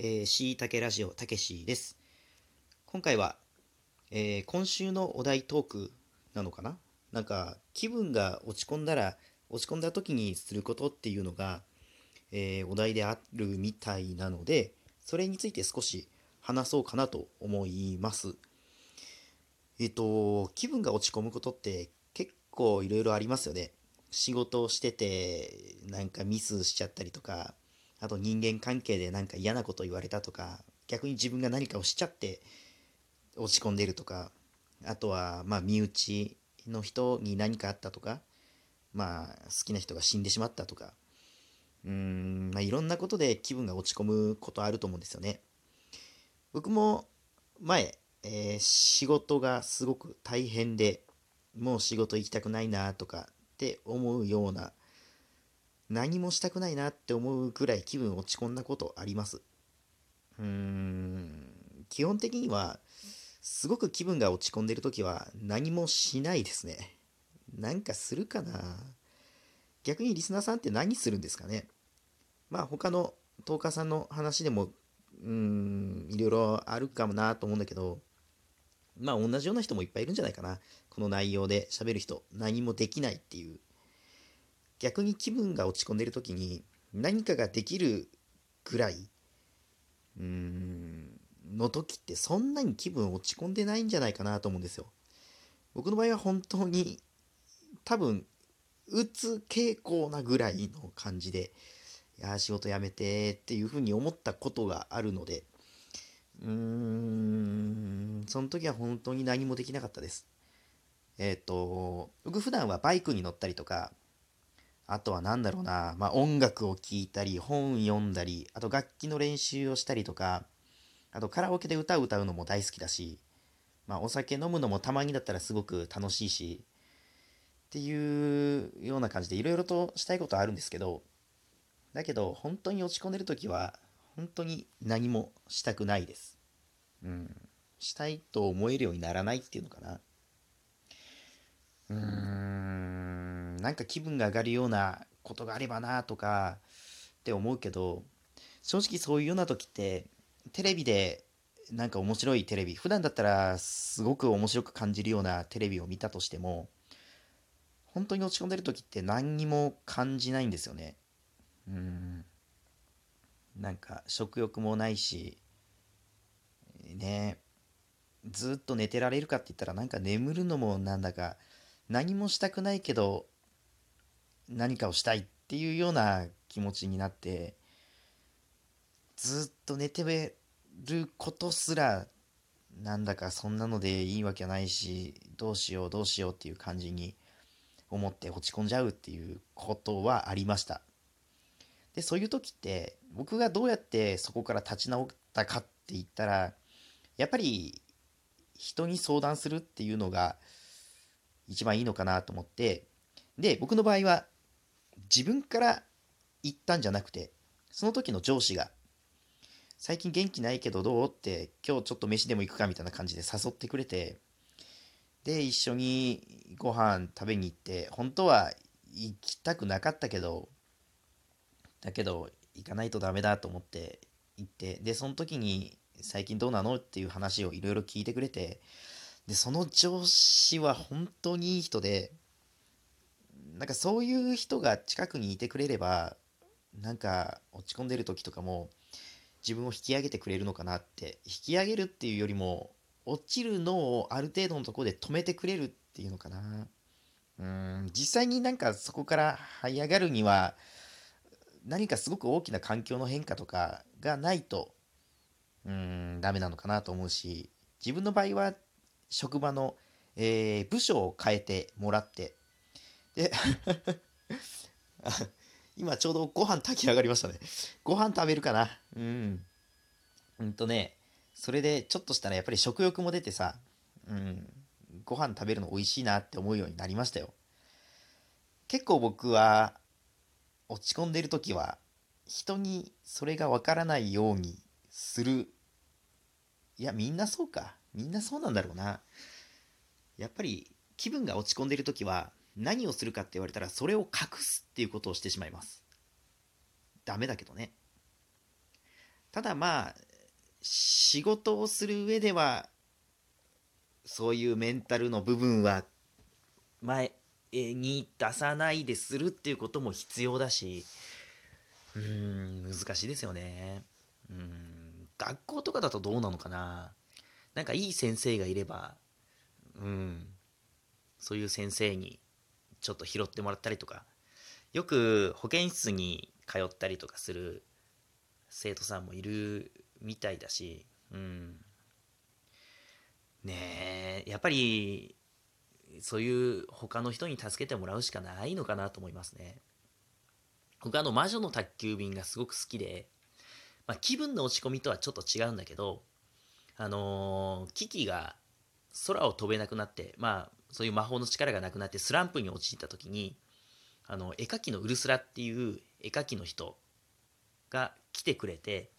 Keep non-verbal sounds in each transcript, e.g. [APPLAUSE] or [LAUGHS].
えー、しいたけラジオたけしです。今回は、えー、今週のお題トークなのかな？なんか気分が落ち込んだら落ち込んだ時にすることっていうのが、えー、お題であるみたいなのでそれについて少し話そうかなと思います。えっ、と気分が落ち込むことって結構いろいろありますよね。仕事をしててなんかミスしちゃったりとかあと人間関係でなんか嫌なこと言われたとか逆に自分が何かをしちゃって落ち込んでるとかあとはまあ身内の人に何かあったとかまあ好きな人が死んでしまったとかうんまあいろんなことで気分が落ち込むことあると思うんですよね。僕も前、えー、仕事がすごく大変でもう仕事行きたくないなとかって思うような何もしたくないなって思うぐらい気分落ち込んだことあります。うーん、基本的には、すごく気分が落ち込んでる時は何もしないですね。なんかするかな逆にリスナーさんって何するんですかねまあ他のトーカーさんの話でも、うーん、いろいろあるかもなと思うんだけど、まあ同じような人もいっぱいいるんじゃないかな。この内容で喋る人、何もできないっていう逆に気分が落ち込んでる時に何かができるぐらいうんの時ってそんなに気分落ち込んでないんじゃないかなと思うんですよ。僕の場合は本当に多分うつ傾向なぐらいの感じでいや仕事辞めてっていうふうに思ったことがあるのでうーんその時は本当に何もできなかったです。えっ、ー、と僕普段はバイクに乗ったりとかあとは何だろうな、まあ、音楽を聴いたり、本読んだり、あと楽器の練習をしたりとか、あとカラオケで歌を歌うのも大好きだし、まあ、お酒飲むのもたまにだったらすごく楽しいし、っていうような感じでいろいろとしたいことあるんですけど、だけど本当に落ち込んでる時は、本当に何もしたくないです。うん。したいと思えるようにならないっていうのかな。うーん、なんか気分が上がるようなことがあればなとかって思うけど、正直そういうような時って、テレビでなんか面白いテレビ、普段だったらすごく面白く感じるようなテレビを見たとしても、本当に落ち込んでる時って何にも感じないんですよね。うん。なんか食欲もないし、ねずっと寝てられるかって言ったらなんか眠るのもなんだか何もしたくないけど何かをしたいっていうような気持ちになってずっと寝てることすらなんだかそんなのでいいわけないしどうしようどうしようっていう感じに思って落ち込んじゃうっていうことはありました。でそういう時って僕がどうやってそこから立ち直ったかって言ったらやっぱり人に相談するっていうのが一番いいのかなと思って、で、僕の場合は自分から言ったんじゃなくて、その時の上司が、最近元気ないけどどうって、今日ちょっと飯でも行くかみたいな感じで誘ってくれて、で、一緒にご飯食べに行って、本当は行きたくなかったけど、だけど、行かないとダメだと思って行って、で、その時に、最近どうなのっていう話をいろいろ聞いてくれて、で、その上司は本当にいい人で、なんかそういう人が近くにいてくれれば、なんか落ち込んでる時とかも自分を引き上げてくれるのかなって、引き上げるっていうよりも、落ちるのをある程度のところで止めてくれるっていうのかな。うん、実際になんかそこから這い上がるには、何かすごく大きな環境の変化とかがないと、うん、ダメなのかなと思うし、自分の場合は職場の、えー、部署を変えてもらって、で [LAUGHS] 今ちょうどご飯炊き上がりましたね。ご飯食べるかな？うん。うんとね、それでちょっとしたらやっぱり食欲も出てさ、うん、ご飯食べるの美味しいなって思うようになりましたよ。結構僕は落ち込んでる時は人にそれがわからないようにする。いや、みんなそうか。みんなそうなんだろうな。やっぱり気分が落ち込んでる時は何をするかって言われたらそれを隠すっていうことをしてしまいます。ダメだけどね。ただまあ仕事をする上ではそういうメンタルの部分は前に出さないでするっていうことも必要だしうーん難しいですよねうん学校とかだとどうなのかななんかいい先生がいればうんそういう先生にちょっと拾ってもらったりとかよく保健室に通ったりとかする生徒さんもいるみたいだし、うん。ねえ、やっぱり、そういう他の人に助けてもらうしかないのかなと思いますね。僕あの、魔女の宅急便がすごく好きで、まあ、気分の落ち込みとはちょっと違うんだけど、あのー、キキが空を飛べなくなって、まあ、そういう魔法の力がなくなってスランプに陥った時に、あの、絵描きのウルスラっていう絵描きの人が来てくれて、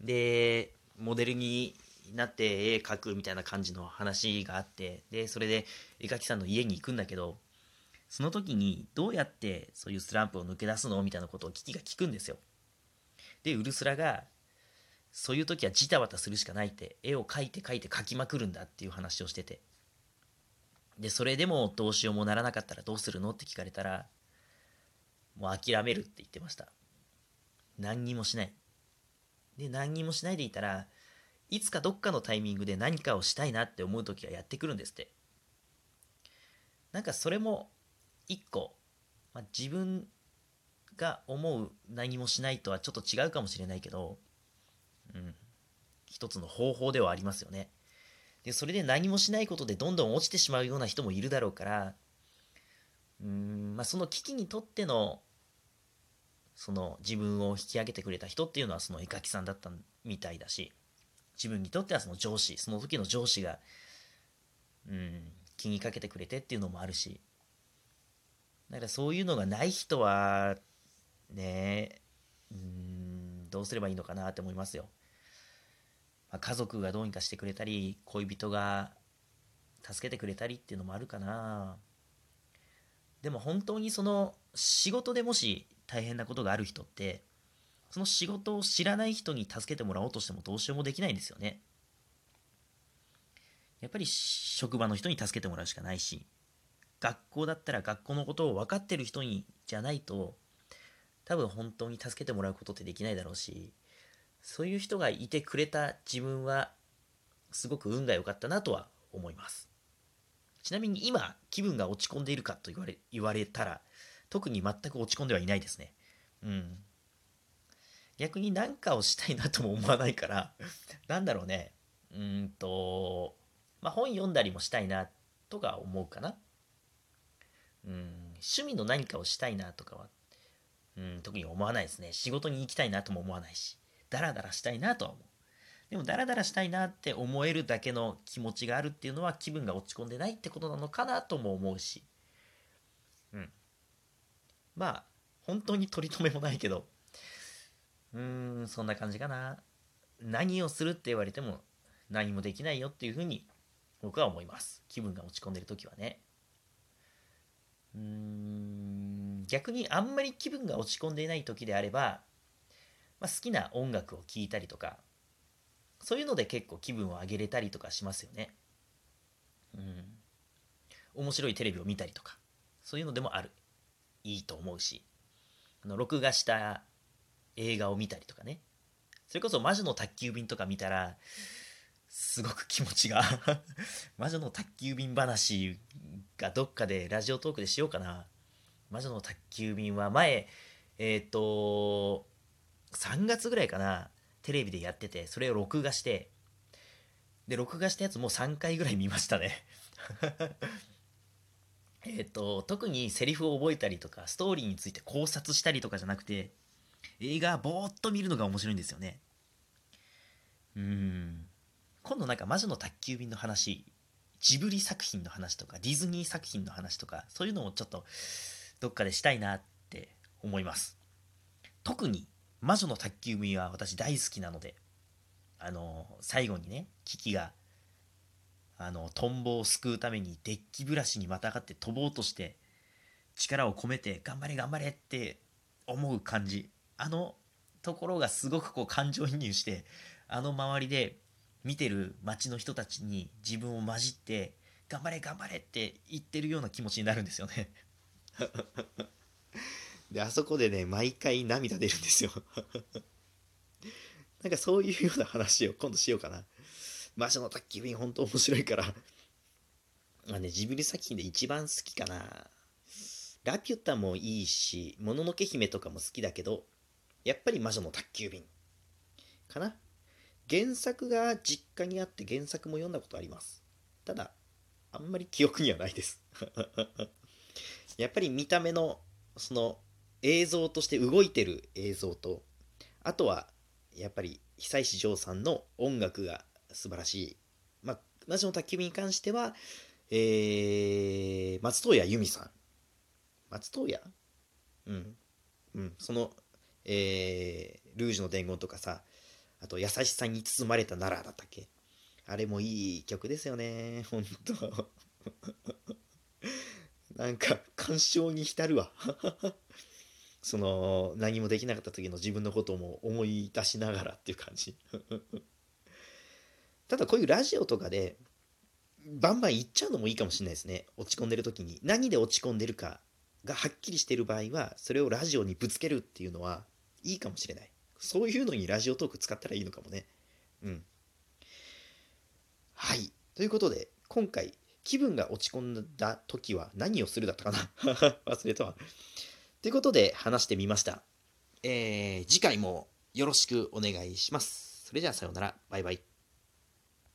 で、モデルになって絵描くみたいな感じの話があって、で、それで絵描きさんの家に行くんだけど、その時にどうやってそういうスランプを抜け出すの？みたいなことをキキが聞くんですよ。で、ウルスラが、そういう時はジタバタするしかないって、絵を描いて描いて描きまくるんだっていう話をしてて。で、それでもどうしようもならなかったらどうするの？って聞かれたら、もう諦めるって言ってました。何にもしない。で、何にもしないでいたら、いつかどっかのタイミングで何かをしたいなって思う時がやってくるんですって。なんかそれも一個、まあ、自分が思う何もしないとはちょっと違うかもしれないけど、うん、一つの方法ではありますよね。で、それで何もしないことでどんどん落ちてしまうような人もいるだろうから、うん、まあ、その危機にとってのその自分を引き上げてくれた人っていうのはその絵描きさんだったみたいだし自分にとってはその上司その時の上司がうん気にかけてくれてっていうのもあるしだからそういうのがない人はねうんどうすればいいのかなって思いますよ、まあ、家族がどうにかしてくれたり恋人が助けてくれたりっていうのもあるかな。でも本当にその仕事でもし大変なことがある人ってその仕事を知らない人に助けてもらおうとしてもどうしようもできないんですよね。やっぱり職場の人に助けてもらうしかないし学校だったら学校のことを分かってる人にじゃないと多分本当に助けてもらうことってできないだろうしそういう人がいてくれた自分はすごく運が良かったなとは思いますちなみに今気分が落ち込んでいるかと言われ言われたら特に全く落ち込んではいないですね。うん。逆に何かをしたいなとも思わないから、なんだろうね。うんと、まあ、本読んだりもしたいなとか思うかな。うん、趣味の何かをしたいなとかは、うん、特に思わないですね。仕事に行きたいなとも思わないし、ダラダラしたいなとは思う。でもダラダラしたいなって思えるだけの気持ちがあるっていうのは気分が落ち込んでないってことなのかなとも思うし、うん。まあ、本当に取り留めもないけど、うーん、そんな感じかな。何をするって言われても何もできないよっていうふうに僕は思います。気分が落ち込んでる時はね。うーん、逆にあんまり気分が落ち込んでいない時であれば、まあ、好きな音楽を聴いたりとか、そういうので結構気分を上げれたりとかしますよね。うん。面白いテレビを見たりとか、そういうのでもある。いいと思うし、あの、録画した映画を見たりとかね。それこそ魔女の宅急便とか見たら、すごく気持ちが [LAUGHS] 魔女の宅急便話がどっかでラジオトークでしようかな。魔女の宅急便は前、えっ、ー、と、3月ぐらいかな、テレビでやってて、それを録画して、で、録画したやつもう3回ぐらい見ましたね [LAUGHS] えっ、と、特にセリフを覚えたりとか、ストーリーについて考察したりとかじゃなくて、映画ぼーっと見るのが面白いんですよね。うん。今度なんか魔女の宅急便の話、ジブリ作品の話とか、ディズニー作品の話とか、そういうのをちょっとどっかでしたいなって思います。特に魔女の宅急便は私大好きなので、あの、最後にね、キキがあの、トンボを救うためにデッキブラシにまたがって飛ぼうとして、力を込めて頑張れ頑張れって思う感じ。あのところがすごくこう感情移入してあの周りで見てる街の人たちに自分を混じって頑張れ頑張れって言ってるような気持ちになるんですよね [LAUGHS] であそこでね毎回涙出るんですよ。[LAUGHS] なんかそういうような話を今度しようかな。魔女の宅急便本当面白いから。まあねジブリ作品で一番好きかな。ラピュタもいいしもののけ姫とかも好きだけどやっぱり魔女の宅急便。かな。原作が実家にあって原作も読んだことあります。ただあんまり記憶にはないです。[LAUGHS] やっぱり見た目のその映像として動いてる映像とあとはやっぱり久石譲さんの音楽が素晴らしい。まあ魔女の宅急便に関してはえー、松任谷由実さん。松任谷？うん。うん。そのえー、ルージュの伝言とかさあと優しさに包まれた奈良だったっけ？あれもいい曲ですよね。ほんとなんか感傷に浸るわ。[LAUGHS] その何もできなかった時の自分のことも思い出しながらっていう感じ。[LAUGHS] ただこういうラジオとかでバンバン言っちゃうのもいいかもしれないですね。落ち込んでる時に。何で落ち込んでるかがはっきりしてる場合はそれをラジオにぶつけるっていうのはいいかもしれない。そういうのにラジオトーク使ったらいいのかもね。うん。はい。ということで今回気分が落ち込んだ時は何をするだったかな。[LAUGHS] 忘れたわ。ということで話してみました。えー、次回もよろしくお願いします。それじゃあさようなら。バイバイ。